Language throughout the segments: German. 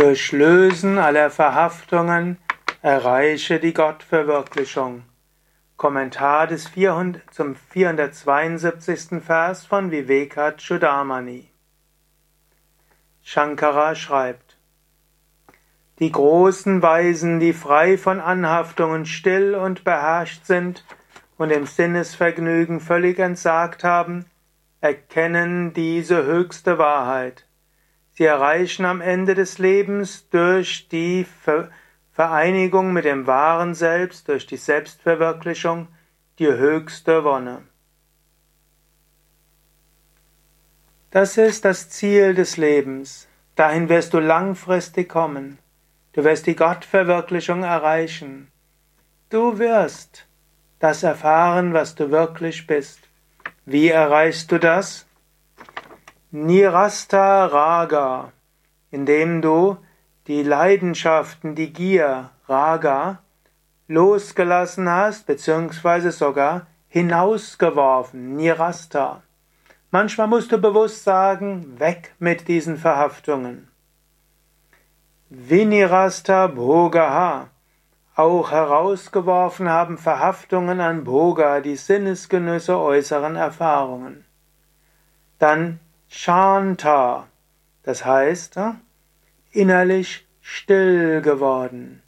Durch Lösen aller Verhaftungen erreiche die Gottverwirklichung. Kommentar des 400, zum 472. Vers von Vivekachudamani. Shankara schreibt, Die großen Weisen, die frei von Anhaftungen still und beherrscht sind und dem Sinnesvergnügen völlig entsagt haben, erkennen diese höchste Wahrheit. Sie erreichen am Ende des Lebens durch die Vereinigung mit dem wahren Selbst, durch die Selbstverwirklichung, die höchste Wonne. Das ist das Ziel des Lebens. Dahin wirst du langfristig kommen. Du wirst die Gottverwirklichung erreichen. Du wirst das erfahren, was du wirklich bist. Wie erreichst du das? Nirasta Raga, indem du die Leidenschaften, die Gier, Raga, losgelassen hast, beziehungsweise sogar hinausgeworfen, Nirasta. Manchmal musst du bewusst sagen, weg mit diesen Verhaftungen. Vinirasta Bhogaha, auch herausgeworfen haben Verhaftungen an Bhoga, die Sinnesgenüsse äußeren Erfahrungen. Dann Shanta, das heißt innerlich still geworden.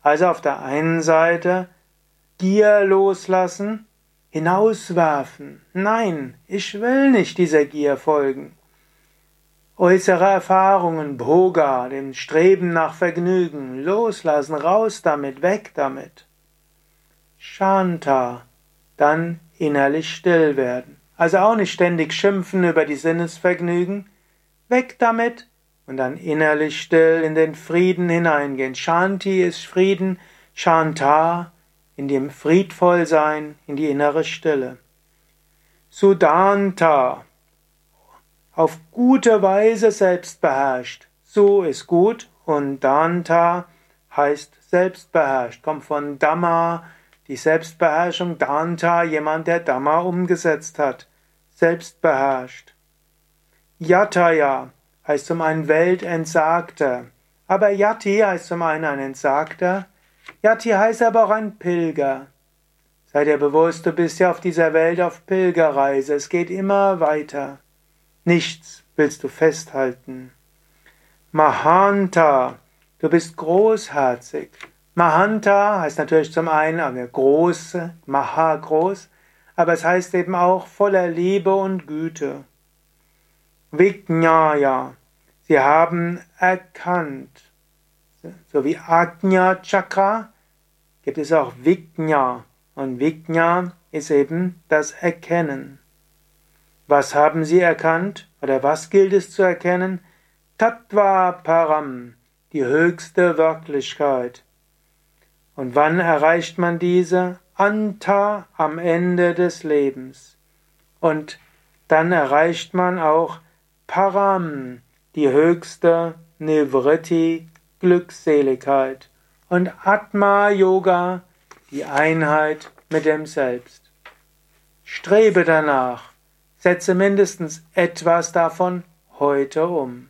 Also auf der einen Seite Gier loslassen, hinauswerfen. Nein, ich will nicht dieser Gier folgen. Äußere Erfahrungen, Bhoga, dem Streben nach Vergnügen, loslassen, raus damit, weg damit. Shanta, dann innerlich still werden. Also auch nicht ständig schimpfen über die Sinnesvergnügen. Weg damit und dann innerlich still in den Frieden hineingehen. Shanti ist Frieden, Shanta in dem Friedvollsein, in die innere Stille. Sudanta auf gute Weise selbst beherrscht. Su ist gut und Danta heißt selbstbeherrscht, kommt von Dhamma, die Selbstbeherrschung, Danta, jemand, der Dhamma umgesetzt hat, selbstbeherrscht. Yataya heißt zum einen Weltentsagter, aber Yati heißt zum einen ein Entsagter, Yati heißt aber auch ein Pilger. Sei dir bewusst, du bist ja auf dieser Welt auf Pilgerreise, es geht immer weiter. Nichts willst du festhalten. Mahanta, du bist großherzig. Mahanta heißt natürlich zum einen eine große, Maha groß, aber es heißt eben auch voller Liebe und Güte. Vijnaya, sie haben erkannt. So wie Ajna Chakra gibt es auch Vijna und Vijna ist eben das Erkennen. Was haben sie erkannt oder was gilt es zu erkennen? Tattva Param, die höchste Wirklichkeit. Und wann erreicht man diese? Anta am Ende des Lebens. Und dann erreicht man auch Param, die höchste Nivritti, Glückseligkeit. Und Atma Yoga, die Einheit mit dem Selbst. Strebe danach, setze mindestens etwas davon heute um.